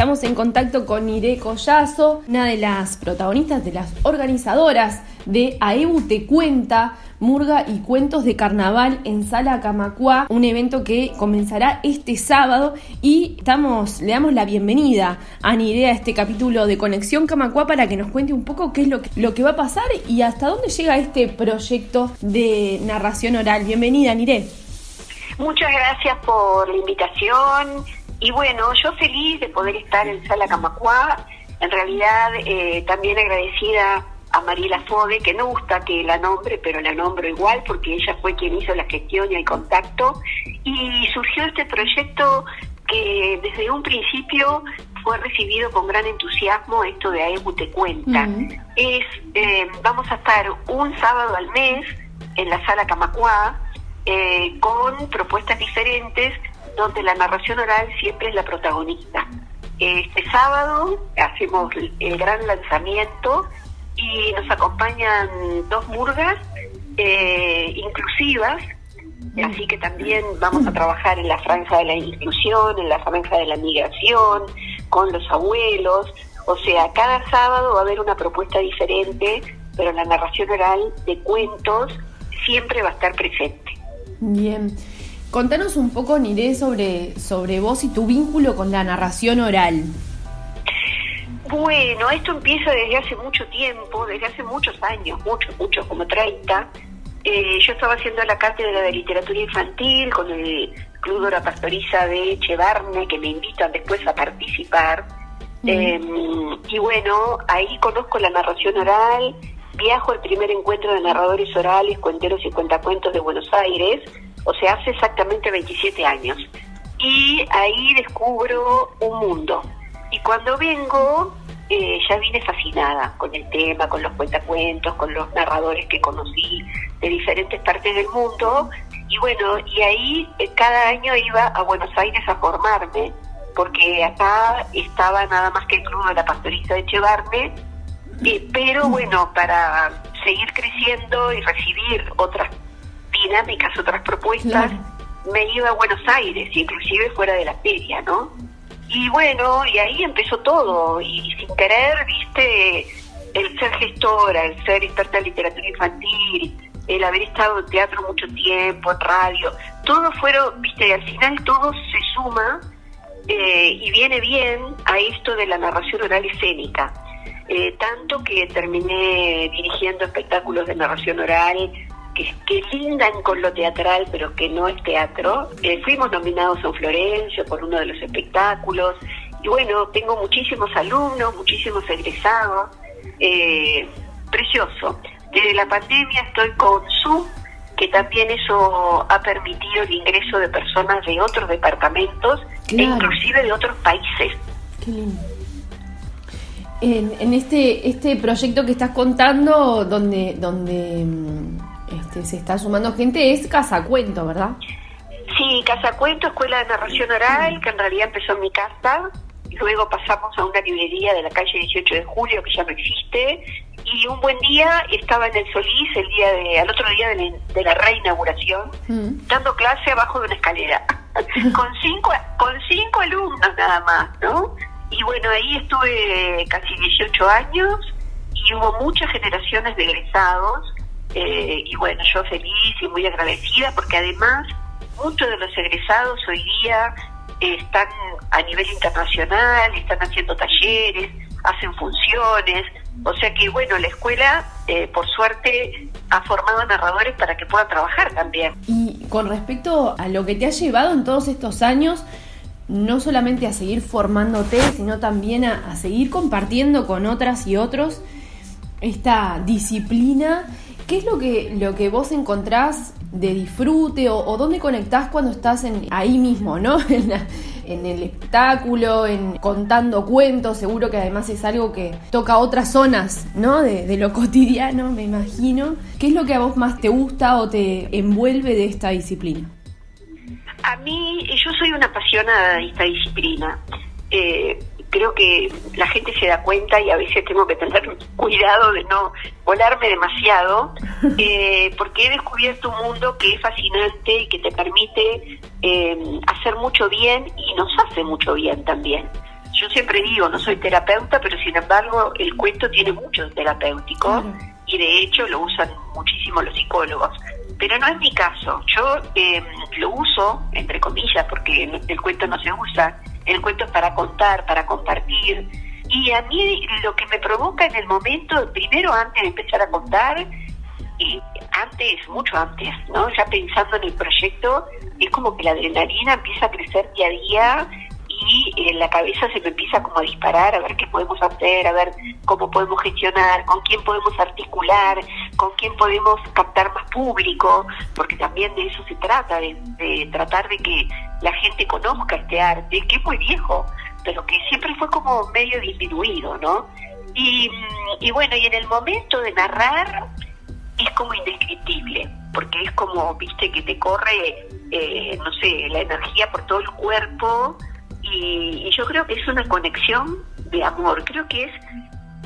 Estamos en contacto con Ire Collazo, una de las protagonistas, de las organizadoras de AEU Te Cuenta, Murga y Cuentos de Carnaval en Sala Camacuá, un evento que comenzará este sábado y estamos, le damos la bienvenida a Nire a este capítulo de Conexión Camacuá para que nos cuente un poco qué es lo que, lo que va a pasar y hasta dónde llega este proyecto de narración oral. Bienvenida, Nire. Muchas gracias por la invitación y bueno, yo feliz de poder estar en Sala Camacuá, en realidad eh, también agradecida a Mariela Fode, que no gusta que la nombre, pero la nombro igual porque ella fue quien hizo la gestión y el contacto. Y surgió este proyecto que desde un principio fue recibido con gran entusiasmo, esto de AEBU Te Cuenta. Es, eh, vamos a estar un sábado al mes en la sala Camacuá eh, con propuestas diferentes donde la narración oral siempre es la protagonista. Este sábado hacemos el gran lanzamiento y nos acompañan dos murgas eh, inclusivas, así que también vamos a trabajar en la franja de la inclusión, en la franja de la migración, con los abuelos, o sea, cada sábado va a haber una propuesta diferente, pero la narración oral de cuentos siempre va a estar presente. Bien. Contanos un poco, Niré, sobre, sobre vos y tu vínculo con la narración oral. Bueno, esto empieza desde hace mucho tiempo, desde hace muchos años, muchos, muchos, como 30. Eh, yo estaba haciendo la cátedra de literatura infantil con el Club Pastoriza de Echevarne, que me invitan después a participar. Em, y bueno, ahí conozco la narración oral, viajo al primer encuentro de narradores orales, cuenteros y cuentacuentos de Buenos Aires, o sea, hace exactamente 27 años. Y ahí descubro un mundo. Y cuando vengo, eh, ya vine fascinada con el tema, con los cuentacuentos, con los narradores que conocí de diferentes partes del mundo. Y bueno, y ahí eh, cada año iba a Buenos Aires a formarme, porque acá estaba nada más que el Club de la Pastoriza de Chevarne, eh, pero bueno, para seguir creciendo y recibir otras dinámicas, otras propuestas, me iba a Buenos Aires, inclusive fuera de la feria, ¿no? Y bueno, y ahí empezó todo, y, sin querer, viste, el ser gestora, el ser experta en literatura infantil, el haber estado en teatro mucho tiempo, en radio, todo fueron, viste, al final todo se suma eh, y viene bien a esto de la narración oral escénica. Eh, tanto que terminé dirigiendo espectáculos de narración oral que, que, lindan con lo teatral, pero que no es teatro. Eh, fuimos nominados a Florencio por uno de los espectáculos. Y bueno, tengo muchísimos alumnos, muchísimos egresados. Eh, precioso. Desde la pandemia estoy con Zoom, que también eso ha permitido el ingreso de personas de otros departamentos e inclusive de otros países. Qué lindo. En, en, este este proyecto que estás contando, donde donde mm, este, se está sumando gente, es Casa Cuento, ¿verdad? Sí, Casa Cuento, Escuela de Narración Oral, que en realidad empezó en mi casa, luego pasamos a una librería de la calle 18 de Julio, que ya no existe, y un buen día estaba en el Solís, el día de, al otro día de la, reinauguración, mm. dando clase abajo de una escalera, con cinco, con cinco alumnos nada más, ¿no? Y bueno, ahí estuve casi 18 años y hubo muchas generaciones de egresados eh, y bueno, yo feliz y muy agradecida porque además muchos de los egresados hoy día están a nivel internacional, están haciendo talleres, hacen funciones, o sea que bueno, la escuela eh, por suerte ha formado narradores para que puedan trabajar también. Y con respecto a lo que te ha llevado en todos estos años, no solamente a seguir formándote, sino también a seguir compartiendo con otras y otros esta disciplina ¿Qué es lo que, lo que vos encontrás de disfrute o, dónde conectás cuando estás en, ahí mismo, ¿no? En, el espectáculo, en contando cuentos, seguro que además es algo que toca otras zonas, ¿no? De, lo cotidiano, me imagino. ¿Qué es lo que a vos más te gusta o te envuelve de esta disciplina? A mí, yo soy una apasionada de esta disciplina. Eh, creo que la gente se da cuenta y a veces tengo que tener cuidado de no volarme demasiado, eh, porque he descubierto un mundo que es fascinante y que te permite eh, hacer mucho bien y nos hace mucho bien también. yo siempre digo, no soy terapeuta, pero sin embargo el cuento tiene mucho terapéutico y de hecho lo usan muchísimo los psicólogos. Pero no es mi caso. Yo eh, lo uso, entre comillas, porque el cuento no se usa. El cuento es para contar, para compartir. Y a mí lo que me provoca en el momento, primero antes de empezar a contar, y antes, mucho antes, ¿no? Ya pensando en el proyecto, es como que la adrenalina empieza a crecer día a día y en la cabeza se me empieza como a disparar, a ver qué podemos hacer, a ver cómo podemos gestionar, con quién podemos articular, con quién podemos captar más público, porque también de eso se trata, de, tratar de que la gente conozca este arte, que es muy viejo, pero que siempre fue como medio disminuido, ¿no? Y, y bueno, y en el momento de narrar es como indescriptible, porque es como, viste, que te corre, eh, no sé, la energía por todo el cuerpo, y, yo creo que es una conexión de amor, creo que es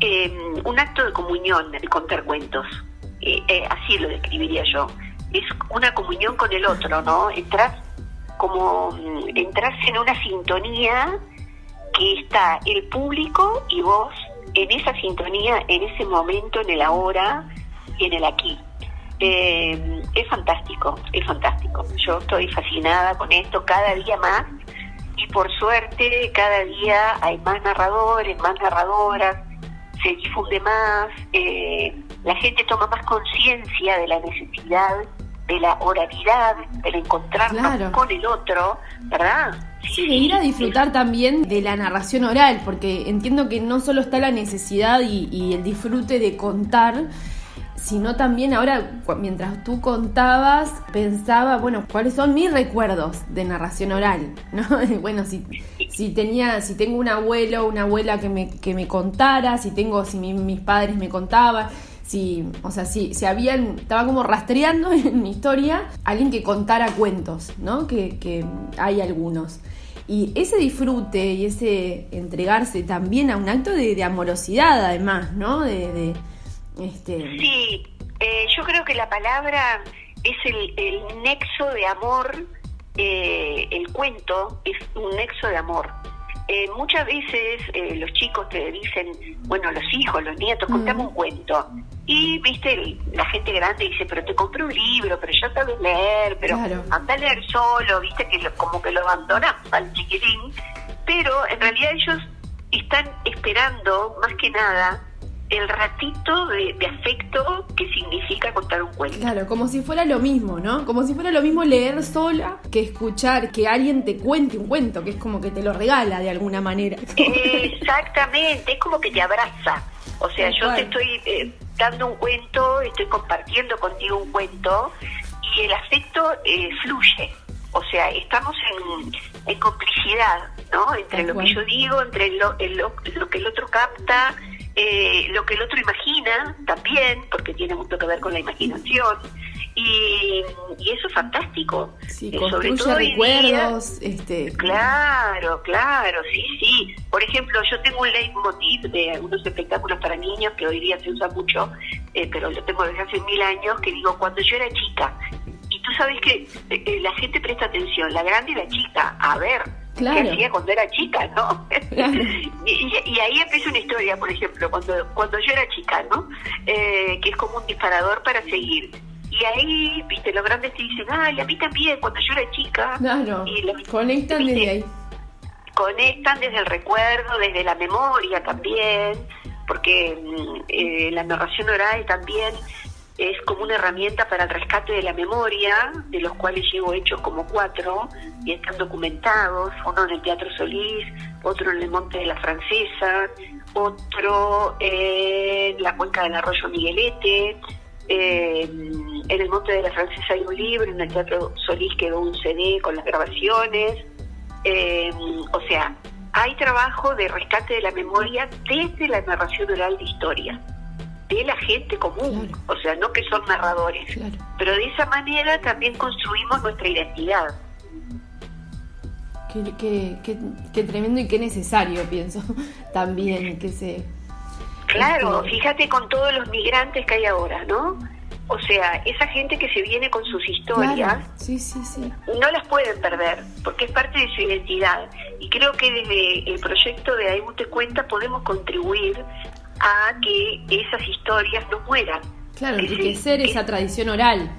em, un acto de comunión el contar cuentos, eh, eh, así lo describiría yo, es una comunión con el otro, ¿no? Entras como, mm, entras en una sintonía que está el público y vos en esa sintonía, en ese momento, en el ahora y en el aquí. Eh, es fantástico, es fantástico. Yo estoy fascinada con esto cada día más y por suerte cada día hay más narradores, más narradoras, se difunde más, eh, la gente toma más conciencia de la necesidad de la oralidad, del encontrarnos con el otro, ¿verdad? Sí, de ir a disfrutar también de la narración oral, porque entiendo que no solo está la necesidad y el disfrute de contar, sino también ahora, mientras tú contabas, pensaba, bueno, ¿cuáles son mis recuerdos de narración oral? ¿No? bueno, si, si tenía, si tengo un abuelo, una abuela que me, que me contara, si tengo, si mis padres me contaban, si, o sea, si, si habían, estaba como rastreando en mi historia alguien que contara cuentos, ¿no? Que, que hay algunos. Y ese disfrute y ese entregarse también a un acto de, amorosidad, además, ¿no? de este... Sí, eh, yo creo que la palabra es el, nexo de amor, eh, el cuento es un nexo de amor. Eh, muchas veces los chicos te dicen, bueno, los hijos, los nietos, contame un cuento. Y, viste, la gente grande dice, pero te compré un libro, pero ya sabes leer, pero anda a leer solo, viste, que como que lo abandonas al chiquitín. Pero en realidad ellos están esperando, más que nada, el ratito de, afecto que significa contar un cuento. Claro, como si fuera lo mismo, ¿no? Como si fuera lo mismo leer sola que escuchar que alguien te cuente un cuento, que es como que te lo regala de alguna manera. Exactamente, es como que te abraza. O sea, yo te estoy eh, dando un cuento, estoy compartiendo contigo un cuento y el afecto eh, fluye. O sea, estamos en, complicidad, ¿no? Entre lo que yo digo, entre lo, lo que el otro capta, eh, lo que el otro imagina también, porque tiene mucho que ver con la imaginación. Y, eso es fantástico. Sí, eh, sobre todo recuerdos. este... Claro, claro, sí, sí. Por ejemplo, yo tengo un leitmotiv de algunos espectáculos para niños que hoy día se usa mucho, eh, pero lo tengo desde hace mil años, que digo, cuando yo era chica, y tú sabes que la gente presta atención, la grande y la chica, a ver, claro. que hacía cuando era chica, ¿no? y, ahí empieza una historia, por ejemplo, cuando, cuando yo era chica, ¿no? Eh, que es como un disparador para seguir. Y ahí, viste, los grandes te dicen, ay, a mí también, cuando yo era chica. Claro, y conectan desde ahí. Conectan desde el recuerdo, desde la memoria también, porque mm, eh, la narración oral también es como una herramienta para el rescate de la memoria, de los cuales llevo hechos como cuatro y están documentados, uno en el Teatro Solís, otro en el Monte de la Francesa, otro en la cuenca del arroyo Miguelete, en el Monte de la Francesa hay un libro, en el Teatro Solís quedó un CD con las grabaciones, eh, o sea, hay trabajo de rescate de la memoria desde la narración oral de historia de la gente común, o sea, no que son narradores, pero de esa manera también construimos nuestra identidad. Qué, qué, tremendo y qué necesario, pienso, también que se... Claro, este, fíjate con todos los migrantes que hay ahora, ¿no? O sea, esa gente que se viene con sus historias, sí, sí, sí. no las pueden perder, porque es parte de su identidad. Y creo que desde el proyecto de Aibu Te Cuenta podemos contribuir a que esas historias no mueran. Claro, enriquecer esa tradición oral.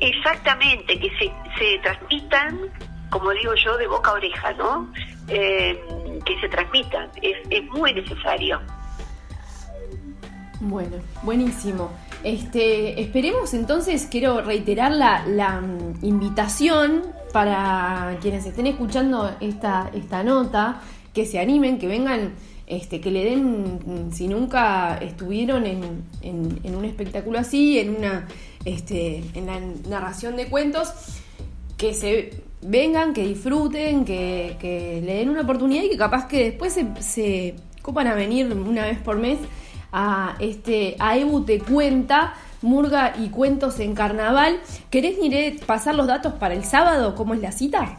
Exactamente, que se, se transmitan, como digo yo, de boca a oreja, ¿no? Eh, que se transmitan, es, es muy necesario. Bueno, buenísimo. Este, esperemos entonces, quiero reiterar la, la mm, invitación para quienes estén escuchando esta, esta nota, que se animen, que vengan, este, que le den, si nunca estuvieron en, en, un espectáculo así, en una este, en la narración de cuentos, que se vengan, que disfruten, que, que le den una oportunidad y que capaz que después se, se copan a venir una vez por mes a este a Ebu te cuenta Murga y cuentos en carnaval. ¿Querés pasar los datos para el sábado? ¿Cómo es la cita?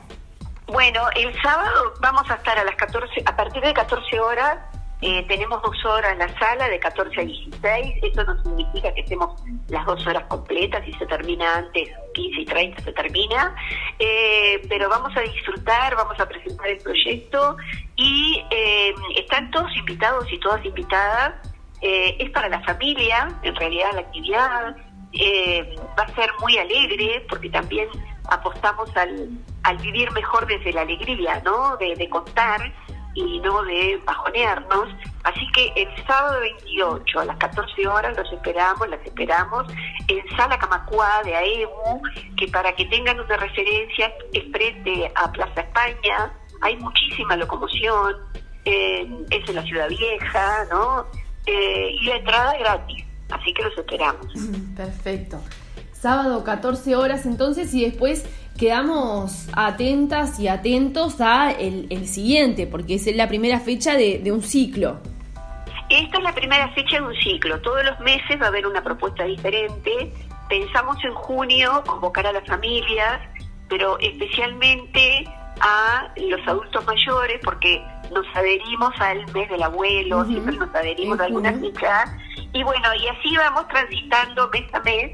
Bueno, el sábado vamos a estar a las 14, a partir de 14 horas eh, tenemos dos horas en la sala de 14 a 16. Eso no significa que estemos las dos horas completas. Si se termina antes, 15 y 30 se termina. Eh, pero vamos a disfrutar, vamos a presentar el proyecto y eh, están todos invitados y todas invitadas eh, es para la familia, en realidad la actividad eh, va a ser muy alegre porque también apostamos al, al vivir mejor desde la alegría, ¿no? De, contar y no de bajonearnos. Así que el sábado 28 a las 14 horas los esperamos, las esperamos en Sala Camacuá de AEMU, que para que tengan una referencia es frente a Plaza España, hay muchísima locomoción, eh, es en la Ciudad Vieja, ¿no? Eh, y la entrada es gratis, así que los esperamos. Perfecto. Sábado 14 horas entonces y después quedamos atentas y atentos a el, siguiente, porque es la primera fecha de, un ciclo. Esta es la primera fecha de un ciclo. Todos los meses va a haber una propuesta diferente. Pensamos en junio convocar a las familias, pero especialmente a los adultos mayores, porque nos adherimos al mes del abuelo, siempre nos adherimos a alguna fecha, y bueno, y así vamos transitando mes a mes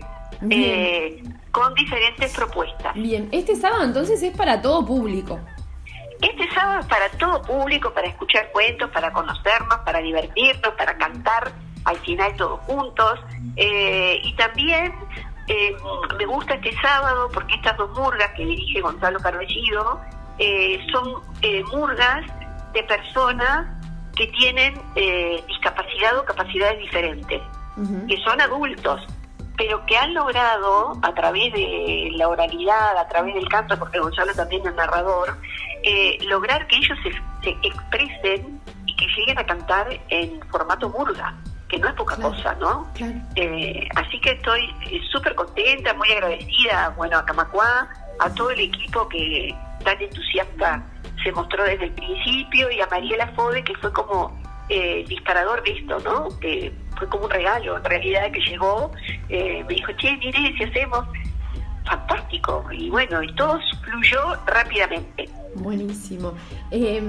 eh, con diferentes propuestas. Bien, este sábado entonces es para todo público. Este sábado es para todo público, para escuchar cuentos, para conocernos, para divertirnos, para cantar al final todos juntos. Eh, y también eh, me gusta este sábado porque estas dos murgas que dirige Gonzalo Carvellido son murgas de personas que tienen eh, discapacidad o capacidades diferentes, que son adultos, pero que han logrado, a través de la oralidad, a través del canto, porque Gonzalo también es narrador, eh, lograr que ellos se, expresen y que lleguen a cantar en formato murga, que no es poca cosa, ¿no? Eh, así que estoy súper contenta, muy agradecida, bueno, a Camacuá, a todo el equipo que tan entusiasta se mostró desde el principio y a Mariela Fode que fue como eh, disparador de esto, ¿no? Fue como un regalo en realidad que llegó, eh, me dijo, che, mire, si hacemos, fantástico, y bueno, y todo fluyó rápidamente. Buenísimo. Eh,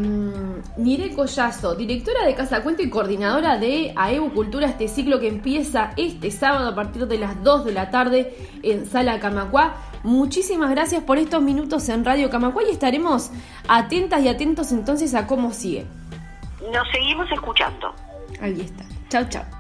Mire Collazo, directora de Casa Cuento y coordinadora de AEBU Cultura, este ciclo que empieza este sábado a partir de las 2 de la tarde en Sala Camacuá. Muchísimas gracias por estos minutos en Radio Camacuá y estaremos atentas y atentos entonces a cómo sigue. Nos seguimos escuchando. Ahí está. Chao, chao.